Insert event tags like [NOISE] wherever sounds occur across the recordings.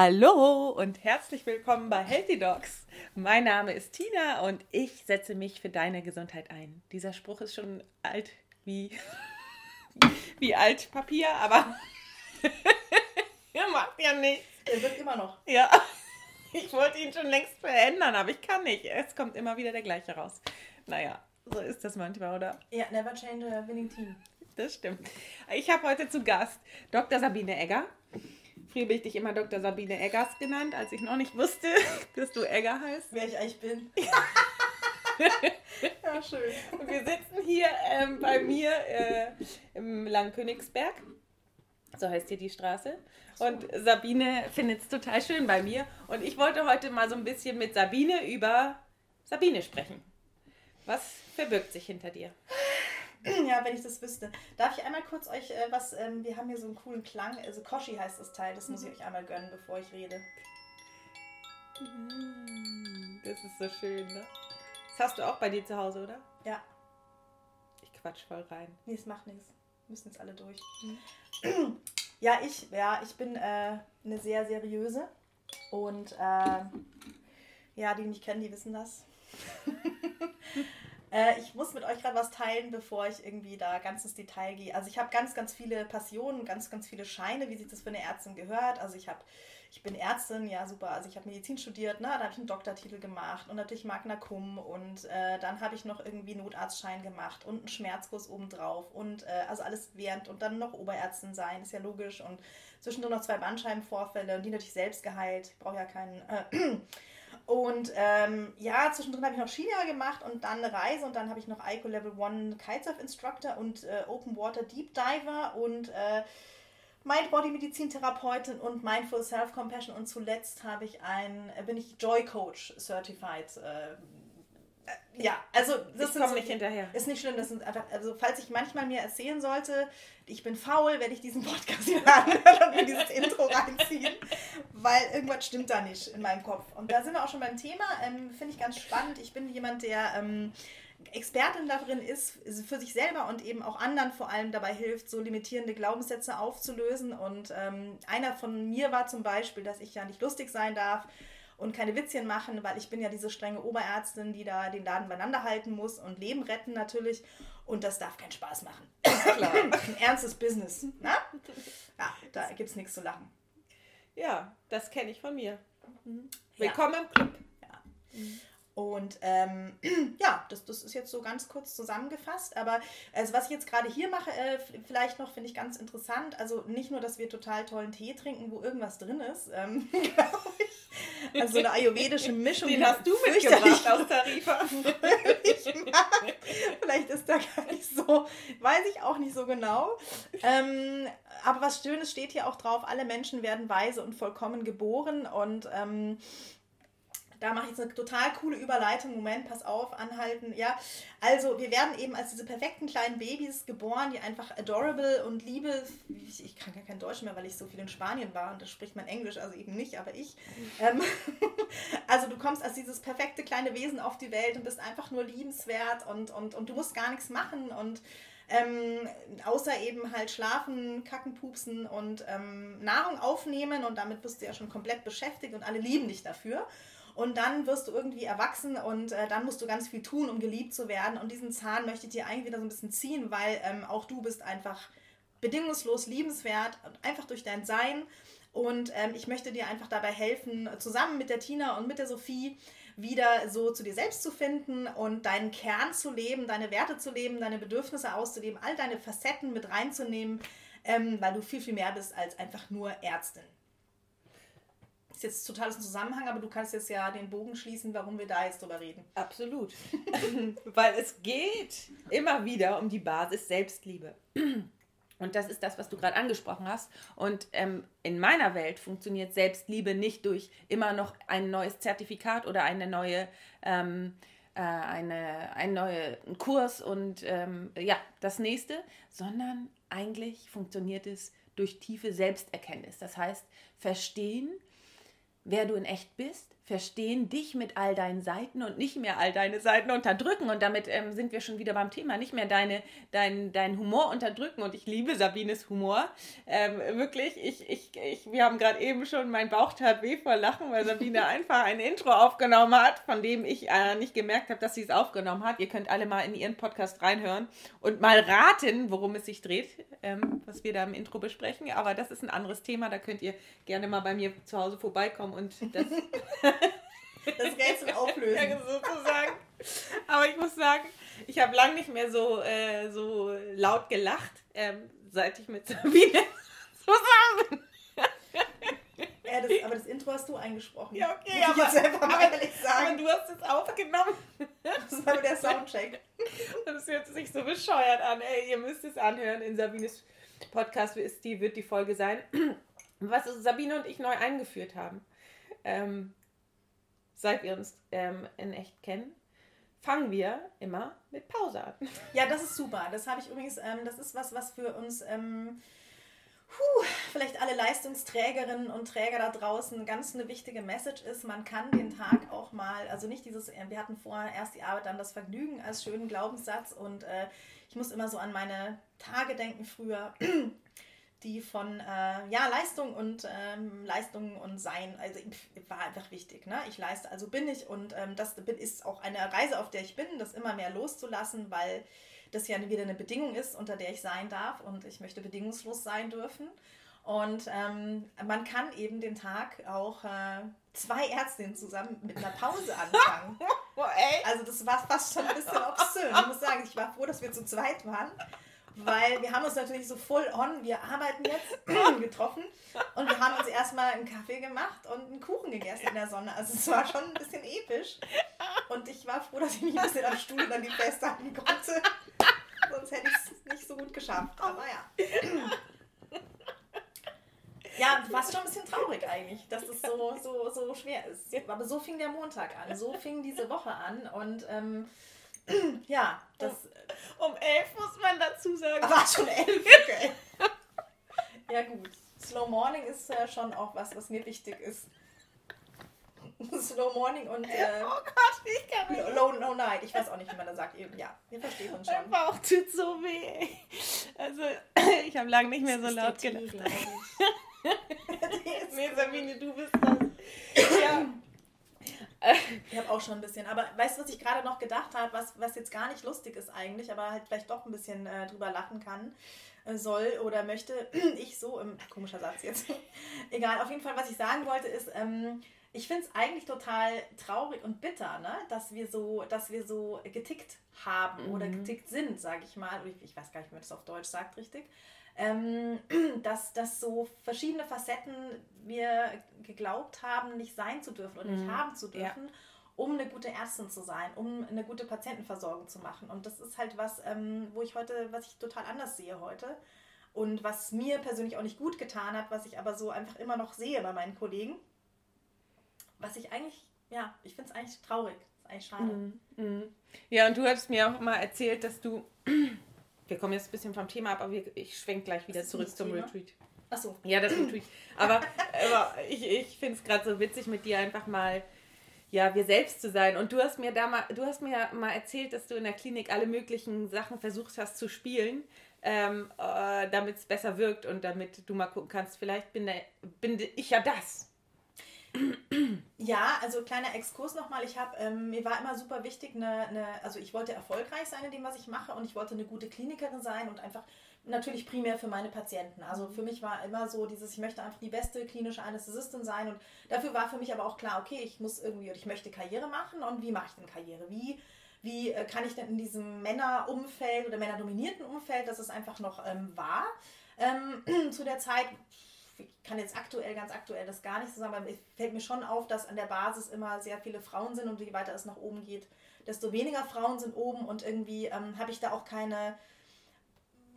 Hallo und herzlich willkommen bei Healthy Dogs. Mein Name ist Tina und ich setze mich für deine Gesundheit ein. Dieser Spruch ist schon alt wie, [LAUGHS] wie Altpapier, aber [LAUGHS] macht ja nichts. Er wird immer noch. Ja, ich wollte ihn schon längst verändern, aber ich kann nicht. Es kommt immer wieder der gleiche raus. Naja, so ist das manchmal, oder? Ja, never change a winning team. Das stimmt. Ich habe heute zu Gast Dr. Sabine Egger. Früher ich dich immer Dr. Sabine Eggers genannt, als ich noch nicht wusste, [LAUGHS] dass du Egger heißt. Wer ich eigentlich bin. [LAUGHS] ja, schön. Und wir sitzen hier ähm, bei mir äh, im Langkönigsberg. So heißt hier die Straße. Und Sabine findet es total schön bei mir. Und ich wollte heute mal so ein bisschen mit Sabine über Sabine sprechen. Was verbirgt sich hinter dir? [CLEARS THROAT] Ja, wenn ich das wüsste. Darf ich einmal kurz euch äh, was, ähm, wir haben hier so einen coolen Klang, also Koshi heißt das Teil, das muss ich euch einmal gönnen, bevor ich rede. Mm, das ist so schön, ne? Das hast du auch bei dir zu Hause, oder? Ja. Ich quatsch voll rein. Nee, es macht nichts. Müssen jetzt alle durch. Mhm. [CLEARS THROAT] Ja, ich, ja, ich bin äh, eine sehr seriöse und äh, ja, die mich kennen, die wissen das. [LAUGHS] Äh, ich muss mit euch gerade was teilen, bevor ich irgendwie da ganz ins Detail gehe. Also ich habe ganz, ganz viele Passionen, ganz, ganz viele Scheine, wie sich das für eine Ärztin gehört. Also ich habe ich bin Ärztin, ja super, also ich habe Medizin studiert, ne? da habe ich einen Doktortitel gemacht und natürlich Magna Cum und äh, dann habe ich noch irgendwie Notarztschein gemacht und einen Schmerzkurs obendrauf und äh, also alles während und dann noch Oberärztin sein, ist ja logisch und zwischendurch noch zwei Bandscheibenvorfälle und die natürlich selbst geheilt, brauche ja keinen äh, Und ähm, ja, zwischendrin habe ich noch Skilehrer gemacht und dann eine Reise und dann habe ich noch ICO Level 1 Kitesurf Instructor und äh, Open Water Deep Diver und äh, Mind Body Medizintherapeutin und Mindful Self Compassion. Und zuletzt habe ich ein, äh, bin ich Joy Coach Certified äh, ja, also das ich komme so, nicht hinterher. Ist nicht schlimm, das sind einfach, also falls ich manchmal mir erzählen sollte, ich bin faul, werde ich diesen Podcast [LAUGHS] hier anhören und mir dieses Intro reinziehen, weil irgendwas stimmt da nicht in meinem Kopf. Und da sind wir auch schon beim Thema, ähm, finde ich ganz spannend. Ich bin jemand, der ähm, Expertin darin ist, für sich selber und eben auch anderen vor allem dabei hilft, so limitierende Glaubenssätze aufzulösen. Und ähm, einer von mir war zum Beispiel, dass ich ja nicht lustig sein darf und keine Witzchen machen, weil ich bin ja diese strenge Oberärztin, die da den Laden beieinander halten muss und Leben retten natürlich. Und das darf keinen Spaß machen. [LAUGHS] Klar. Ein ernstes Business. Na? Ja, da gibt es nichts zu lachen. Ja, das kenne ich von mir. Mhm. Willkommen ja. im Club. Ja. Mhm. Und ähm, [CLEARS THROAT] ja, das, das ist jetzt so ganz kurz zusammengefasst. Aber also was ich jetzt gerade hier mache, äh, vielleicht noch finde ich ganz interessant. Also nicht nur, dass wir total tollen Tee trinken, wo irgendwas drin ist, ähm, [LAUGHS] glaube ich. Also eine ayurvedische Mischung. Den hast du mitgebracht aus Tarifa. [LAUGHS] vielleicht ist da gar nicht so, weiß ich auch nicht so genau. Ähm, aber was Schönes steht hier auch drauf, alle Menschen werden weise und vollkommen geboren. Und ähm, da mache ich jetzt eine total coole Überleitung. Moment, pass auf, anhalten. Ja, also wir werden eben als diese perfekten kleinen Babys geboren, die einfach adorable und liebe. Ich, ich kann gar kein Deutsch mehr, weil ich so viel in Spanien war und da spricht man Englisch, also eben nicht, aber ich. Ähm, [LAUGHS] also du kommst als dieses perfekte kleine Wesen auf die Welt und bist einfach nur liebenswert und, und, und du musst gar nichts machen und ähm, außer eben halt schlafen, kacken, pupsen und ähm, Nahrung aufnehmen und damit bist du ja schon komplett beschäftigt und alle lieben dich dafür. Und dann wirst du irgendwie erwachsen und äh, dann musst du ganz viel tun, um geliebt zu werden. Und diesen Zahn möchte ich dir eigentlich wieder so ein bisschen ziehen, weil ähm, auch du bist einfach bedingungslos liebenswert, einfach durch dein Sein. Und ähm, ich möchte dir einfach dabei helfen, zusammen mit der Tina und mit der Sophie wieder so zu dir selbst zu finden und deinen Kern zu leben, deine Werte zu leben, deine Bedürfnisse auszuleben, all deine Facetten mit reinzunehmen, ähm, weil du viel, viel mehr bist als einfach nur Ärztin ist jetzt total aus dem Zusammenhang, aber du kannst jetzt ja den Bogen schließen, warum wir da jetzt drüber reden. Absolut. [LAUGHS] Weil es geht immer wieder um die Basis Selbstliebe. Und das ist das, was du gerade angesprochen hast. Und ähm, in meiner Welt funktioniert Selbstliebe nicht durch immer noch ein neues Zertifikat oder eine neue, ähm, äh, eine, ein neuer Kurs und ähm, ja, das nächste, sondern eigentlich funktioniert es durch tiefe Selbsterkenntnis. Das heißt, verstehen, wer du in echt bist, verstehen dich mit all deinen Seiten und nicht mehr all deine Seiten unterdrücken. Und damit ähm, sind wir schon wieder beim Thema. Nicht mehr deine, dein, dein Humor unterdrücken. Und ich liebe Sabines Humor. Ähm, wirklich, ich, ich, ich, wir haben gerade eben schon, mein Bauch tat weh vor Lachen, weil Sabine [LAUGHS] einfach ein Intro aufgenommen hat, von dem ich äh, nicht gemerkt habe, dass sie es aufgenommen hat. Ihr könnt alle mal in ihren Podcast reinhören und mal raten, worum es sich dreht, ähm, was wir da im Intro besprechen. Aber das ist ein anderes Thema. Da könnt ihr gerne mal bei mir zu Hause vorbeikommen und das [LAUGHS] das Rätsel [LAUGHS] auflösen. Ja, sozusagen. Aber ich muss sagen, ich habe lange nicht mehr so, äh, so laut gelacht, ähm, seit ich mit [LAUGHS] Sabine zusammen ja, das, aber das Intro hast du eingesprochen. Ja, okay, Muss aber, ich jetzt einfach mal ehrlich sagen. aber du hast es aufgenommen. Das war der Soundcheck. Das hört sich so bescheuert an. Ey, ihr müsst es anhören. In Sabines Podcast ist die, wird die Folge sein, was Sabine und ich neu eingeführt haben. Ähm, seit wir uns ähm, in echt kennen, fangen wir immer mit Pause an. [LAUGHS] Ja, das ist super. Das habe ich übrigens, ähm, das ist was, was für uns, ähm, puh, vielleicht alle Leistungsträgerinnen und Träger da draußen ganz eine wichtige Message ist. Man kann den Tag auch mal, also nicht dieses, äh, wir hatten vorher erst die Arbeit, dann das Vergnügen als schönen Glaubenssatz und äh, ich muss immer so an meine Tage denken früher die von äh, ja, Leistung und ähm, Leistung und Sein, also war einfach wichtig. Ne? Ich leiste, also bin ich und ähm, das ist auch eine Reise, auf der ich bin, das immer mehr loszulassen, weil das ja wieder eine Bedingung ist, unter der ich sein darf und ich möchte bedingungslos sein dürfen. Und ähm, man kann eben den Tag auch äh, zwei Ärztinnen zusammen mit einer Pause anfangen. [LAUGHS] Oh, also das war fast schon ein bisschen obszön. Ich muss sagen, ich war froh, dass wir zu zweit waren weil wir haben uns natürlich so full on, wir arbeiten jetzt, getroffen und wir haben uns erstmal einen Kaffee gemacht und einen Kuchen gegessen in der Sonne. Also es war schon ein bisschen episch und ich war froh, dass ich mich ein bisschen am Stuhl dann die festhalten konnte. Sonst hätte ich es nicht so gut geschafft, aber ja. Ja, war schon ein bisschen traurig eigentlich, dass es so, so, so schwer ist. Aber so fing der Montag an, so fing diese Woche an und ähm, ja, das. Um, um elf muss man dazu sagen. War schon elf, [LAUGHS] okay. ja, gut. Slow Morning ist ja schon auch was, was mir wichtig ist. [LAUGHS] Slow Morning und äh, oh Gott, ich kann nicht. Low, low Night. Ich weiß auch nicht, wie man das sagt. Ja, wir verstehen uns schon. Mein Bauch tut so weh. Also, [LAUGHS] ich habe lange nicht mehr so laut gelacht. nee, Sabine, du bist das. Ja. Ich habe auch schon ein bisschen. Aber weißt du, was ich gerade noch gedacht habe, was, was jetzt gar nicht lustig ist eigentlich, aber halt vielleicht doch ein bisschen äh, drüber lachen kann, äh, soll oder möchte. [CLEARS THROAT] ich so, im, komischer Satz jetzt. [LAUGHS] Egal, auf jeden Fall, was ich sagen wollte, ist, ähm, ich finde es eigentlich total traurig und bitter, ne? dass, wir so, dass wir so getickt haben mhm. oder getickt sind, sage ich mal. Ich, ich weiß gar nicht, wie man das auf Deutsch sagt, richtig ähm, [CLEARS THROAT] dass, dass so verschiedene Facetten wir geglaubt haben, nicht sein zu dürfen und mhm. nicht haben zu dürfen, ja. um eine gute Ärztin zu sein, um eine gute Patientenversorgung zu machen. Und das ist halt was, ähm, wo ich heute, was ich total anders sehe heute. Und was mir persönlich auch nicht gut getan hat, was ich aber so einfach immer noch sehe bei meinen Kollegen. Was ich eigentlich, ja, ich finde es eigentlich traurig. Ist eigentlich schade. Mhm. Mhm. Ja, und du hattest mir auch mal erzählt, dass du wir kommen jetzt ein bisschen vom Thema ab, aber ich schwenke gleich wieder zurück zum Thema? Retreat. Achso. Ja, das Retreat. Aber, aber ich, ich finde es gerade so witzig, mit dir einfach mal ja, wir selbst zu sein. Und du hast mir da mal, du hast mir mal erzählt, dass du in der Klinik alle möglichen Sachen versucht hast zu spielen, ähm, äh, damit es besser wirkt und damit du mal gucken kannst, vielleicht bin, der, bin ich ja das. Ja, also kleiner Exkurs nochmal. Ich habe, ähm, mir war immer super wichtig, eine, eine, also ich wollte erfolgreich sein in dem, was ich mache und ich wollte eine gute Klinikerin sein und einfach natürlich primär für meine Patienten. Also für mich war immer so dieses, ich möchte einfach die beste klinische Anästhesistin sein und dafür war für mich aber auch klar, okay, ich muss irgendwie, ich möchte Karriere machen und wie mache ich denn Karriere? Wie, wie äh, kann ich denn in diesem Männerumfeld oder männerdominierten Umfeld, das es einfach noch ähm, war, ähm, [CLEARS THROAT] zu der Zeit ich kann jetzt aktuell, ganz aktuell das gar nicht so sagen, aber es fällt mir schon auf, dass an der Basis immer sehr viele Frauen sind und je weiter es nach oben geht, desto weniger Frauen sind oben und irgendwie ähm, habe ich da auch keine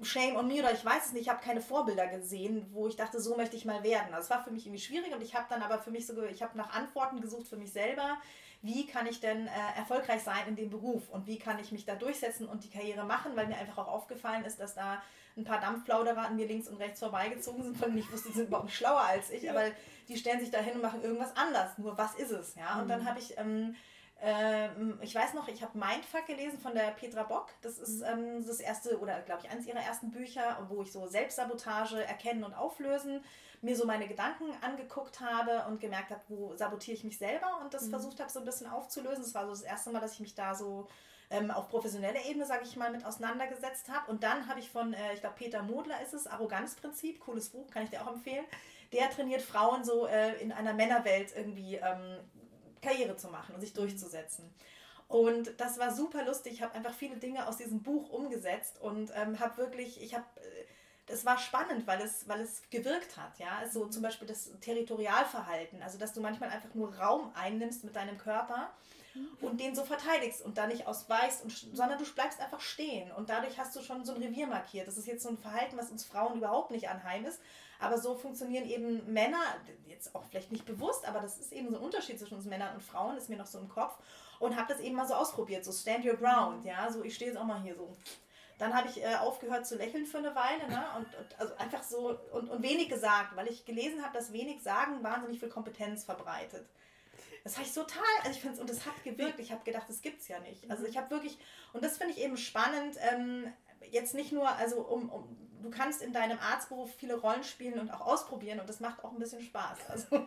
Shame on me oder ich weiß es nicht, ich habe keine Vorbilder gesehen, wo ich dachte, so möchte ich mal werden. Also es war für mich irgendwie schwierig und ich habe dann aber für mich so, ich habe nach Antworten gesucht für mich selber. Wie kann ich denn äh, erfolgreich sein in dem Beruf und wie kann ich mich da durchsetzen und die Karriere machen, weil mir einfach auch aufgefallen ist, dass da ein paar Dampfplauderer an mir links und rechts vorbeigezogen sind, von denen ich wusste, die sind überhaupt nicht schlauer als ich, aber die stellen sich da hin und machen irgendwas anders. Nur was ist es? Ja? Und dann mhm. habe ich ähm, ähm, ich weiß noch, ich habe Mindfuck gelesen von der Petra Bock. Das ist mhm. ähm, das erste oder glaube ich eines ihrer ersten Bücher, wo ich so Selbstsabotage erkennen und auflösen, mir so meine Gedanken angeguckt habe und gemerkt habe, wo sabotiere ich mich selber und das mhm. versucht habe so ein bisschen aufzulösen. Das war so das erste Mal, dass ich mich da so ähm, auf professioneller Ebene, sage ich mal, mit auseinandergesetzt habe. Und dann habe ich von, äh, ich glaube, Peter Modler ist es, Arroganzprinzip, cooles Buch, kann ich dir auch empfehlen. Der trainiert Frauen so äh, in einer Männerwelt irgendwie ähm, Karriere zu machen und sich durchzusetzen. Und das war super lustig. Ich habe einfach viele Dinge aus diesem Buch umgesetzt und ähm, habe wirklich, ich habe, das äh, war spannend, weil es, weil es gewirkt hat. Ja, so zum Beispiel das Territorialverhalten, also dass du manchmal einfach nur Raum einnimmst mit deinem Körper und den so verteidigst und da nicht ausweichst, und, sondern du bleibst einfach stehen und dadurch hast du schon so ein Revier markiert. Das ist jetzt so ein Verhalten, was uns Frauen überhaupt nicht anheim ist, aber so funktionieren eben Männer, jetzt auch vielleicht nicht bewusst, aber das ist eben so ein Unterschied zwischen uns Männern und Frauen, ist mir noch so im Kopf. Und habe das eben mal so ausprobiert, so stand your ground, ja, so ich stehe jetzt auch mal hier so. Dann habe ich äh, aufgehört zu lächeln für eine Weile ne? und, und also einfach so und, und wenig gesagt, weil ich gelesen habe, dass wenig Sagen wahnsinnig viel Kompetenz verbreitet. Das habe ich total, also ich finde es, und das hat gewirkt. Ich habe gedacht, das gibt es ja nicht. Also ich habe wirklich, und das finde ich eben spannend, ähm, jetzt nicht nur, also um, um, du kannst in deinem Arztberuf viele Rollen spielen und auch ausprobieren und das macht auch ein bisschen Spaß. [LAUGHS] Also,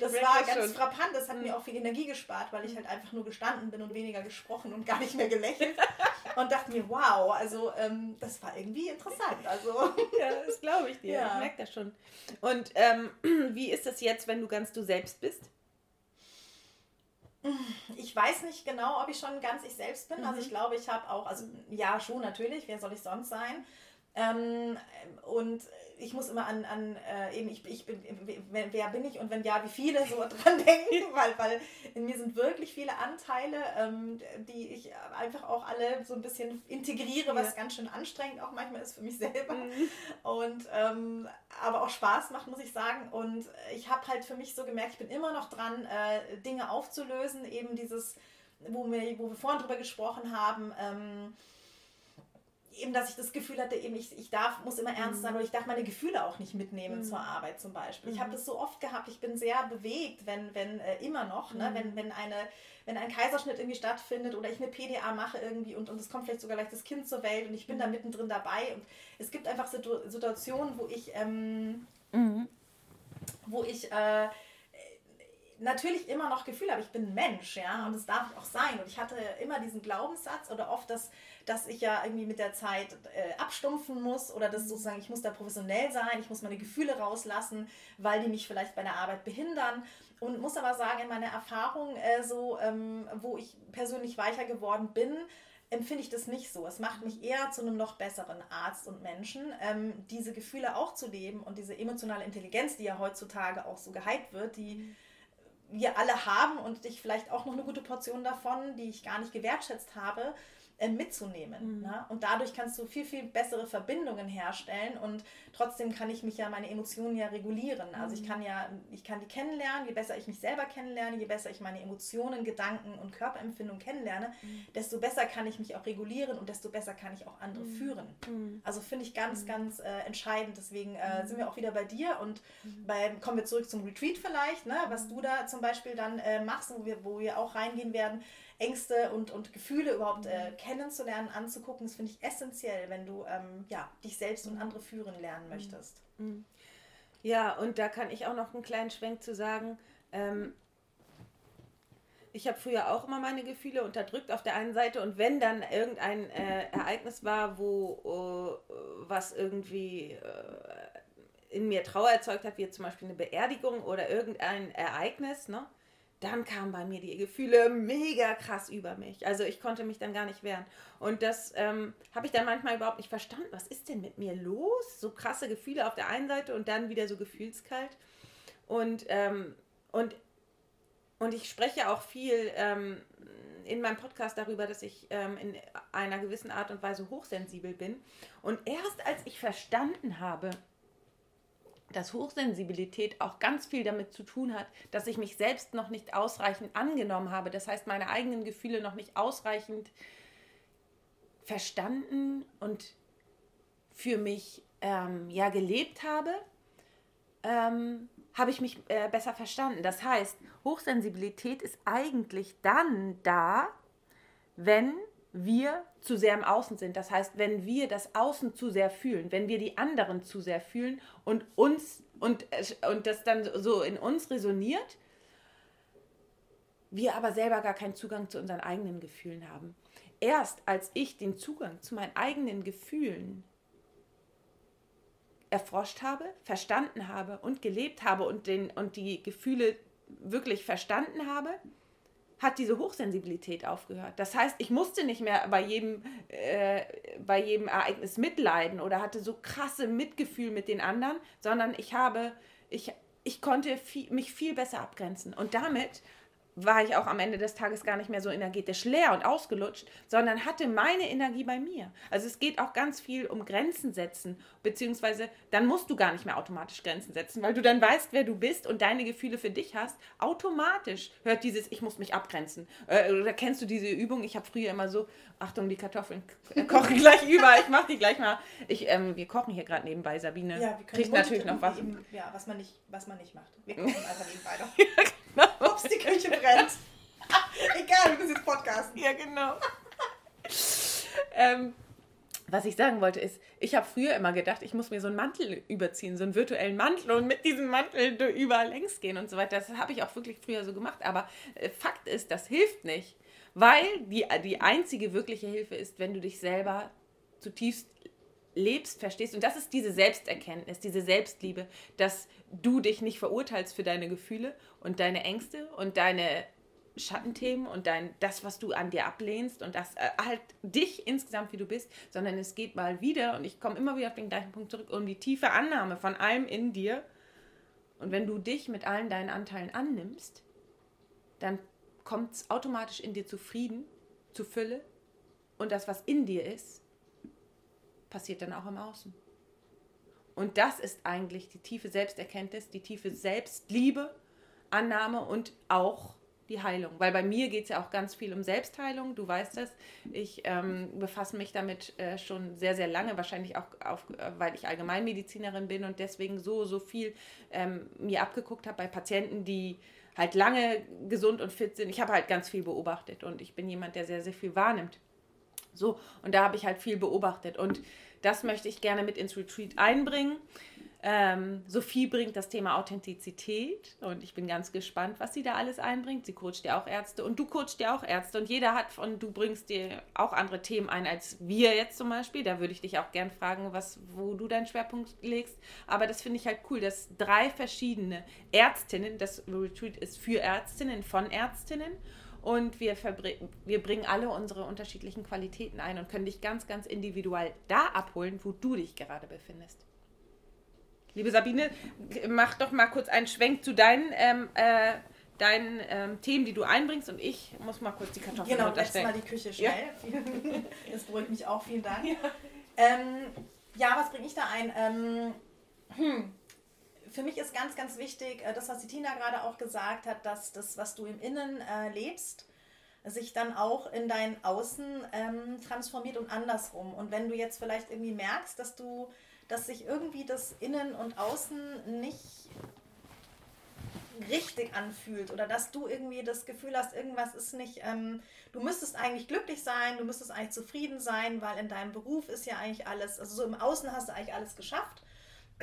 das war ganz schon. frappant, das hat mhm. mir auch viel Energie gespart, weil ich halt einfach nur gestanden bin und weniger gesprochen und gar nicht mehr gelächelt [LAUGHS] und dachte mir, wow, also ähm, das war irgendwie interessant. Also. [LAUGHS] ja, das glaube ich dir, ja. ich merke das schon. Und ähm, [CLEARS THROAT] wie ist das jetzt, wenn du ganz du selbst bist? Ich weiß nicht genau, ob ich schon ganz ich selbst bin. Also mhm. Also ich glaube, ich habe auch, also ja, schon natürlich, wer soll ich sonst sein? Ähm, und ich muss immer an, an äh, eben, ich, ich bin, wer bin ich und wenn ja, wie viele so [LAUGHS] dran denken, weil, weil in mir sind wirklich viele Anteile, ähm, die ich einfach auch alle so ein bisschen integriere, was ja. ganz schön anstrengend auch manchmal ist für mich selber. Mhm. Und ähm, aber auch Spaß macht, muss ich sagen. Und ich habe halt für mich so gemerkt, ich bin immer noch dran, äh, Dinge aufzulösen, eben dieses, wo wir, wo wir vorhin drüber gesprochen haben, ähm, eben, dass ich das Gefühl hatte, eben ich, ich darf, muss immer ernst mhm. sein oder ich darf meine Gefühle auch nicht mitnehmen mhm. zur Arbeit zum Beispiel. Mhm. Ich habe das so oft gehabt, ich bin sehr bewegt, wenn, wenn äh, immer noch, ne, wenn, mhm. wenn eine wenn ein Kaiserschnitt irgendwie stattfindet oder ich eine PDA mache irgendwie und, und es kommt vielleicht sogar gleich das Kind zur Welt und ich bin da mhm. mittendrin dabei und es gibt einfach Situ Situationen, wo ich ähm, mhm. wo ich äh, natürlich immer noch Gefühle habe. Ich bin ein Mensch, ja, und das darf ich auch sein. Und ich hatte immer diesen Glaubenssatz oder oft, dass, dass ich ja irgendwie mit der Zeit äh, abstumpfen muss oder dass sozusagen ich muss da professionell sein, ich muss meine Gefühle rauslassen, weil die mich vielleicht bei der Arbeit behindern. Und muss aber sagen, in meiner Erfahrung, äh, so, ähm, wo ich persönlich weicher geworden bin, empfinde ich das nicht so. Es macht mich eher zu einem noch besseren Arzt und Menschen, ähm, diese Gefühle auch zu leben und diese emotionale Intelligenz, die ja heutzutage auch so gehypt wird, die wir alle haben und ich vielleicht auch noch eine gute Portion davon, die ich gar nicht gewertschätzt habe, äh, mitzunehmen. Mhm. Ne? Und dadurch kannst du viel, viel bessere Verbindungen herstellen und trotzdem kann ich mich ja, meine Emotionen ja regulieren. Mhm. Also ich mhm. kann ja, ich kann die kennenlernen, je besser ich mich selber kennenlerne, je besser ich meine Emotionen, Gedanken und Körperempfindung kennenlerne, mhm. desto besser kann ich mich auch regulieren und desto besser kann ich auch andere mhm. führen. Mhm. Also finde ich ganz, ganz äh, entscheidend. Deswegen äh, sind wir auch wieder bei dir und bei, kommen wir zurück zum Retreat vielleicht, ne? was du da zum Beispiel dann äh, machst, wo wir, wo wir auch reingehen werden Ängste und, und Gefühle überhaupt äh, mhm. kennenzulernen, anzugucken, das finde ich essentiell, wenn du ähm, ja, dich selbst und mhm. andere führen lernen mhm. möchtest. Ja, und da kann ich auch noch einen kleinen Schwenk zu sagen. Ähm, ich habe früher auch immer meine Gefühle unterdrückt auf der einen Seite und wenn dann irgendein äh, Ereignis war, wo äh, was irgendwie äh, in mir Trauer erzeugt hat, wie zum Beispiel eine Beerdigung oder irgendein Ereignis, ne? Dann kamen bei mir die Gefühle mega krass über mich. Also ich konnte mich dann gar nicht wehren. Und das ähm, habe ich dann manchmal überhaupt nicht verstanden. Was ist denn mit mir los? So krasse Gefühle auf der einen Seite und dann wieder so gefühlskalt. Und, ähm, und, und ich spreche auch viel ähm, in meinem Podcast darüber, dass ich ähm, in einer gewissen Art und Weise hochsensibel bin. Und erst als ich verstanden habe, dass Hochsensibilität auch ganz viel damit zu tun hat, dass ich mich selbst noch nicht ausreichend angenommen habe. Das heißt, meine eigenen Gefühle noch nicht ausreichend verstanden und für mich ähm, ja gelebt habe, ähm, habe ich mich äh, besser verstanden. Das heißt, Hochsensibilität ist eigentlich dann da, wenn wir zu sehr im Außen sind. Das heißt, wenn wir das Außen zu sehr fühlen, wenn wir die anderen zu sehr fühlen und uns und, und das dann so in uns resoniert, wir aber selber gar keinen Zugang zu unseren eigenen Gefühlen haben. Erst als ich den Zugang zu meinen eigenen Gefühlen erforscht habe, verstanden habe und gelebt habe und, den, und die Gefühle wirklich verstanden habe, hat diese Hochsensibilität aufgehört. Das heißt, ich musste nicht mehr bei jedem, äh, bei jedem Ereignis mitleiden oder hatte so krasse Mitgefühl mit den anderen, sondern ich habe, ich, ich konnte viel, mich viel besser abgrenzen. Und damit war ich auch am Ende des Tages gar nicht mehr so energetisch leer und ausgelutscht, sondern hatte meine Energie bei mir. Also es geht auch ganz viel um Grenzen setzen, beziehungsweise dann musst du gar nicht mehr automatisch Grenzen setzen, weil du dann weißt, wer du bist und deine Gefühle für dich hast. Automatisch hört dieses Ich muss mich abgrenzen. Äh, oder kennst du diese Übung? Ich habe früher immer so, Achtung, die Kartoffeln [LAUGHS] kochen gleich über, ich mache die gleich mal. Ich, ähm, wir kochen hier gerade nebenbei, Sabine. Ja, wir können natürlich noch was. Eben, ja, was man, nicht, was man nicht macht. Wir [LAUGHS] kochen einfach nebenbei noch. [LAUGHS] Ups, die Küche brennt. [LAUGHS] Egal, wir müssen jetzt podcasten. Ja, genau. ähm, was ich sagen wollte ist, ich habe früher immer gedacht, ich muss mir so einen Mantel überziehen, so einen virtuellen Mantel und mit diesem Mantel überall längs gehen und so weiter. Das habe ich auch wirklich früher so gemacht. Aber äh, Fakt ist, das hilft nicht, weil die, die einzige wirkliche Hilfe ist, wenn du dich selber zutiefst lebst, verstehst. Und das ist diese Selbsterkenntnis, diese Selbstliebe, dass du dich nicht verurteilst für deine Gefühle und deine Ängste und deine Schattenthemen und dein das, was du an dir ablehnst und das äh, halt dich insgesamt, wie du bist, sondern es geht mal wieder und ich komme immer wieder auf den gleichen Punkt zurück, um die tiefe Annahme von allem in dir. Und wenn du dich mit allen deinen Anteilen annimmst, dann kommt es automatisch in dir zu Frieden, zu Fülle und das, was in dir ist, passiert dann auch im Außen. Und das ist eigentlich die tiefe Selbsterkenntnis, die tiefe Selbstliebe, Annahme und auch die Heilung. Weil bei mir geht es ja auch ganz viel um Selbstheilung, du weißt das. Ich ähm, befasse mich damit äh, schon sehr, sehr lange, wahrscheinlich auch, auf, äh, weil ich Allgemeinmedizinerin bin und deswegen so, so viel ähm, mir abgeguckt habe bei Patienten, die halt lange gesund und fit sind. Ich habe halt ganz viel beobachtet und ich bin jemand, der sehr, sehr viel wahrnimmt. So, und da habe ich halt viel beobachtet und das möchte ich gerne mit ins Retreat einbringen. Ähm, Sophie bringt das Thema Authentizität und ich bin ganz gespannt, was sie da alles einbringt. Sie coacht ja auch Ärzte und du coachst ja auch Ärzte und jeder hat von, du bringst dir auch andere Themen ein als wir jetzt zum Beispiel. Da würde ich dich auch gern fragen, was, wo du deinen Schwerpunkt legst. Aber das finde ich halt cool, dass drei verschiedene Ärztinnen, das Retreat ist für Ärztinnen, von Ärztinnen und wir, wir bringen alle unsere unterschiedlichen Qualitäten ein und können dich ganz, ganz individuell da abholen, wo du dich gerade befindest. Liebe Sabine, mach doch mal kurz einen Schwenk zu deinen, ähm, äh, deinen ähm, Themen, die du einbringst und ich muss mal kurz die Kartoffeln Genau, jetzt mal die Küche schnell. Ja. [LAUGHS] Das beruhigt mich auch, vielen Dank. Ja, ähm, ja was bringe ich da ein? Ähm, hm für mich ist ganz, ganz wichtig, äh, das, was die Tina gerade auch gesagt hat, dass das, was du im Innen äh, lebst, sich dann auch in dein Außen ähm, transformiert und andersrum. Und wenn du jetzt vielleicht irgendwie merkst, dass du, dass sich irgendwie das Innen und Außen nicht richtig anfühlt oder dass du irgendwie das Gefühl hast, irgendwas ist nicht, ähm, du müsstest eigentlich glücklich sein, du müsstest eigentlich zufrieden sein, weil in deinem Beruf ist ja eigentlich alles, also so im Außen hast du eigentlich alles geschafft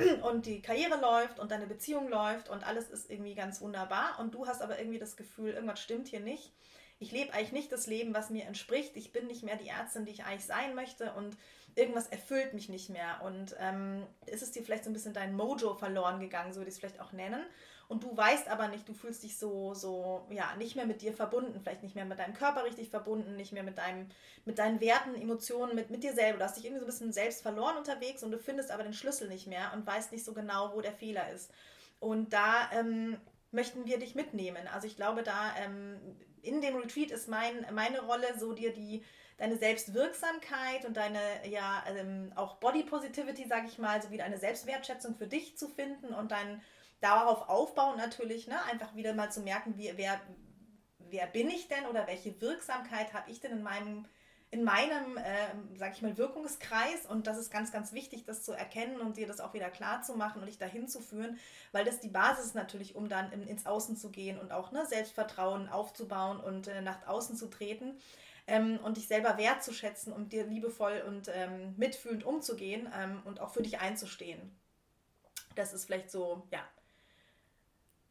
[CLEARS THROAT] und die Karriere läuft und deine Beziehung läuft und alles ist irgendwie ganz wunderbar und du hast aber irgendwie das Gefühl, irgendwas stimmt hier nicht. Ich lebe eigentlich nicht das Leben, was mir entspricht. Ich bin nicht mehr die Ärztin, die ich eigentlich sein möchte und irgendwas erfüllt mich nicht mehr. Und ähm, ist es dir vielleicht so ein bisschen dein Mojo verloren gegangen, so würde ich es vielleicht auch nennen und du weißt aber nicht, du fühlst dich so, so, ja, nicht mehr mit dir verbunden, vielleicht nicht mehr mit deinem Körper richtig verbunden, nicht mehr mit deinem, mit deinen Werten, Emotionen, mit, mit dir selber. Du hast dich irgendwie so ein bisschen selbst verloren unterwegs und du findest aber den Schlüssel nicht mehr und weißt nicht so genau, wo der Fehler ist. Und da ähm, möchten wir dich mitnehmen. Also ich glaube, da ähm, in dem Retreat ist mein, meine Rolle so dir die deine Selbstwirksamkeit und deine ja ähm, auch Body Positivity, sage ich mal, sowie deine Selbstwertschätzung für dich zu finden und dann darauf aufbauen natürlich, ne, einfach wieder mal zu merken, wie, wer, wer bin ich denn oder welche Wirksamkeit habe ich denn in meinem in meinem, äh, sag ich mal, Wirkungskreis und das ist ganz, ganz wichtig, das zu erkennen und dir das auch wieder klar zu machen und dich dahin zu führen, weil das die Basis ist natürlich, um dann in, ins Außen zu gehen und auch ne, Selbstvertrauen aufzubauen und äh, nach außen zu treten ähm, und dich selber wertzuschätzen und dir liebevoll und ähm, mitfühlend umzugehen ähm, und auch für dich einzustehen. Das ist vielleicht so, ja,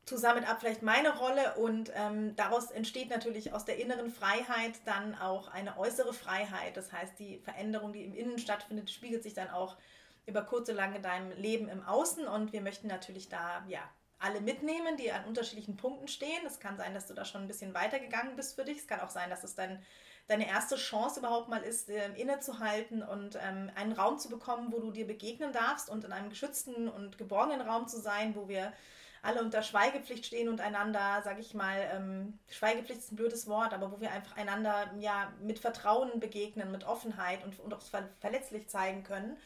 zusammen ab vielleicht meine Rolle und ähm, daraus entsteht natürlich aus der inneren Freiheit dann auch eine äußere Freiheit. Das heißt, die Veränderung, die im Innen stattfindet, spiegelt sich dann auch über kurze lange in deinem Leben im Außen und wir möchten natürlich da ja alle mitnehmen, die an unterschiedlichen Punkten stehen. Es kann sein, dass du da schon ein bisschen weitergegangen bist für dich. Es kann auch sein, dass es dann deine erste Chance überhaupt mal ist, äh, innezuhalten und ähm, einen Raum zu bekommen, wo du dir begegnen darfst und in einem geschützten und geborgenen Raum zu sein, wo wir alle unter Schweigepflicht stehen und einander, sage ich mal, ähm, Schweigepflicht ist ein blödes Wort, aber wo wir einfach einander ja mit Vertrauen begegnen, mit Offenheit und, und auch verletzlich zeigen können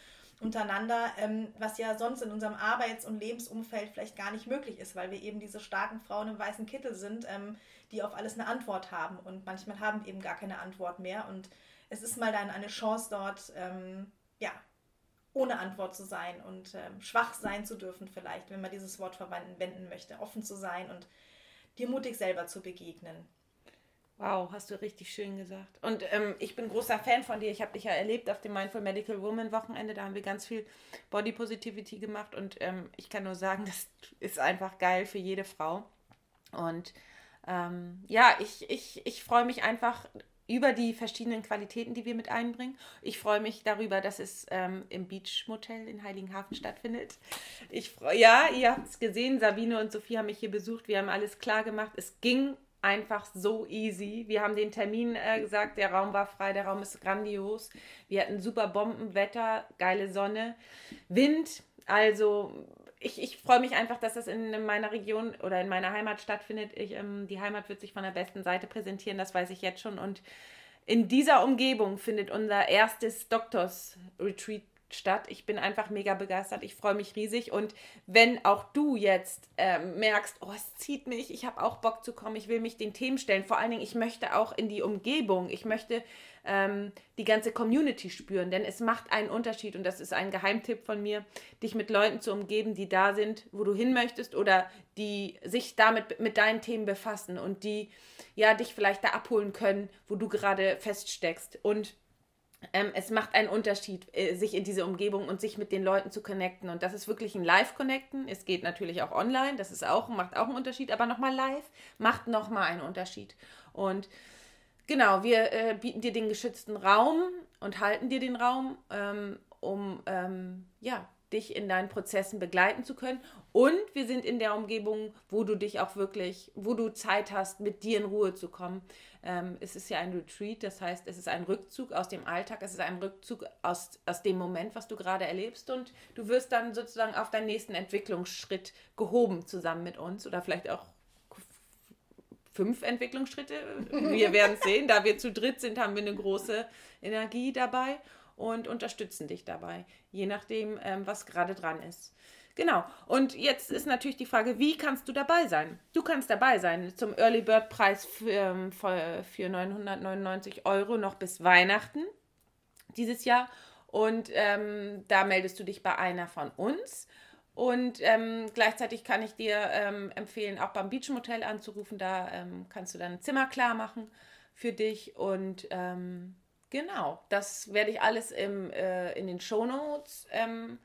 untereinander, ähm, was ja sonst in unserem Arbeits- und Lebensumfeld vielleicht gar nicht möglich ist, weil wir eben diese starken Frauen im weißen Kittel sind, ähm, die auf alles eine Antwort haben. Und manchmal haben eben gar keine Antwort mehr. Und es ist mal dann eine Chance dort, ähm, ja, ohne Antwort zu sein und ähm, schwach sein zu dürfen vielleicht, wenn man dieses Wort verwenden möchte, offen zu sein und dir mutig selber zu begegnen. Wow, hast du richtig schön gesagt. Und ähm, ich bin großer Fan von dir. Ich habe dich ja erlebt auf dem Mindful Medical Woman Wochenende. Da haben wir ganz viel Body Positivity gemacht. Und ähm, ich kann nur sagen, [LAUGHS] das ist einfach geil für jede Frau. Und ähm, ja, ich, ich, ich freue mich einfach über die verschiedenen Qualitäten, die wir mit einbringen. Ich freue mich darüber, dass es ähm, im Beach Motel in Heiligenhafen stattfindet. Ich freue, ja, ihr habt es gesehen, Sabine und Sophie haben mich hier besucht. Wir haben alles klar gemacht. Es ging einfach so easy. Wir haben den Termin äh, gesagt, der Raum war frei, der Raum ist grandios. Wir hatten super Bombenwetter, geile Sonne, Wind. Also ich, ich freue mich einfach, dass das in meiner Region oder in meiner Heimat stattfindet. Ich, ähm, die Heimat wird sich von der besten Seite präsentieren, das weiß ich jetzt schon. Und in dieser Umgebung findet unser erstes Doktors-Retreat statt. Ich bin einfach mega begeistert. Ich freue mich riesig. Und wenn auch du jetzt äh, merkst, oh, es zieht mich, ich habe auch Bock zu kommen, ich will mich den Themen stellen. Vor allen Dingen, ich möchte auch in die Umgebung. Ich möchte ähm, die ganze Community spüren, denn es macht einen Unterschied und das ist ein Geheimtipp von mir, dich mit Leuten zu umgeben, die da sind, wo du hin möchtest oder die sich damit mit deinen Themen befassen und die ja dich vielleicht da abholen können, wo du gerade feststeckst und ähm, es macht einen Unterschied, äh, sich in diese Umgebung und sich mit den Leuten zu connecten. Und das ist wirklich ein Live-Connecten. Es geht natürlich auch online, das ist auch, macht auch einen Unterschied, aber nochmal live macht nochmal einen Unterschied. Und Genau, wir äh, bieten dir den geschützten Raum und halten dir den Raum, ähm, um ähm, ja, dich in deinen Prozessen begleiten zu können. Und wir sind in der Umgebung, wo du dich auch wirklich, wo du Zeit hast, mit dir in Ruhe zu kommen. Ähm, es ist ja ein Retreat, das heißt, es ist ein Rückzug aus dem Alltag, es ist ein Rückzug aus, aus dem Moment, was du gerade erlebst. Und du wirst dann sozusagen auf deinen nächsten Entwicklungsschritt gehoben zusammen mit uns oder vielleicht auch fünf Entwicklungsschritte. Wir [LAUGHS] werden es sehen. Da wir zu dritt sind, haben wir eine große Energie dabei und unterstützen dich dabei, je nachdem, ähm, was gerade dran ist. Genau. Und jetzt ist natürlich die Frage, wie kannst du dabei sein? Du kannst dabei sein zum Early Bird Preis für, ähm, für 999 Euro noch bis Weihnachten dieses Jahr. Und ähm, da meldest du dich bei einer von uns. Und ähm, gleichzeitig kann ich dir ähm, empfehlen, auch beim Beach Motel anzurufen. Da ähm, kannst du dann ein Zimmer klar machen für dich. Und ähm, genau, das werde ich alles im, äh, in den Show Notes ähm,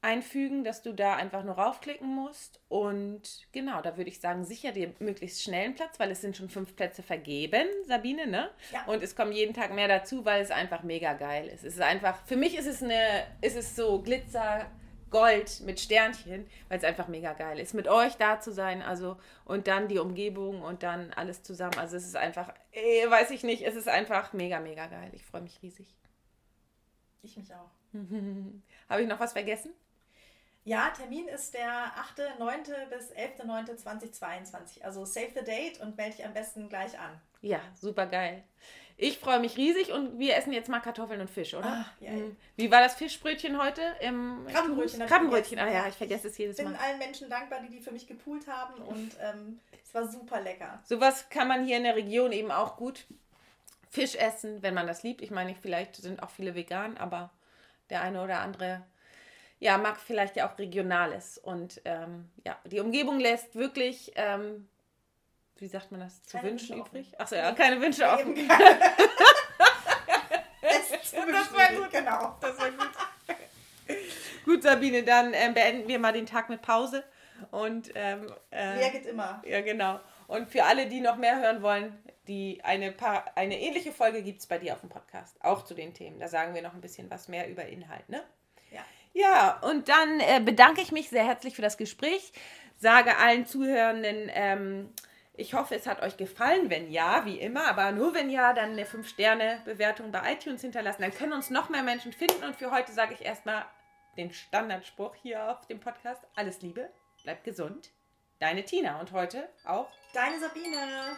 einfügen, dass du da einfach nur raufklicken musst. Und genau, da würde ich sagen, sicher dir möglichst schnell einen Platz, weil es sind schon fünf Plätze vergeben, Sabine, ne? Ja. Und es kommen jeden Tag mehr dazu, weil es einfach mega geil ist. Es ist einfach, für mich ist es eine, ist es so Glitzer Gold mit Sternchen, weil es einfach mega geil ist, mit euch da zu sein, also und dann die Umgebung und dann alles zusammen. Also es ist einfach, äh, weiß ich nicht, es ist einfach mega, mega geil. Ich freue mich riesig. Ich mich auch. [LAUGHS] Habe ich noch was vergessen? Ja, Termin ist der 8.9. bis 11.9.2022. Also save the date und melde dich am besten gleich an. Ja, super geil. Ich freue mich riesig und wir essen jetzt mal Kartoffeln und Fisch, oder? Ah, ja. Mhm. Wie war das Fischbrötchen heute? Im Krabbenbrötchen. Krabbenbrötchen, ah ja, ich vergesse es jedes Ich bin Mal. allen Menschen dankbar, die die für mich gepoolt haben und ähm, es war super lecker. Sowas kann man hier in der Region eben auch gut Fisch essen, wenn man das liebt. Ich meine, vielleicht sind auch viele vegan, aber der eine oder andere ja, mag vielleicht ja auch Regionales. Und ähm, ja, die Umgebung lässt wirklich, ähm, wie sagt man das, zu Keine wünschen Wünsche übrig? Achso, ja, keine Wünsche offen. Eben [LAUGHS] das war gut. Genau. Das war gut. [LAUGHS] gut, Sabine, dann ähm, beenden wir mal den Tag mit Pause. Und ähm, äh, Mehr geht immer. Ja, genau. Und für alle, die noch mehr hören wollen, die eine, paar, eine ähnliche Folge gibt es bei dir auf dem Podcast. Auch zu den Themen. Da sagen wir noch ein bisschen was mehr über Inhalt, ne? Ja. Ja, und dann äh, bedanke ich mich sehr herzlich für das Gespräch. Sage allen Zuhörenden, ähm, ich hoffe, es hat euch gefallen. Wenn ja, wie immer, aber nur wenn ja, dann eine 5-Sterne-Bewertung bei iTunes hinterlassen. Dann können uns noch mehr Menschen finden. Und für heute sage ich erstmal den Standardspruch hier auf dem Podcast. Alles Liebe, bleibt gesund. Deine Tina und heute auch Deine Sabine.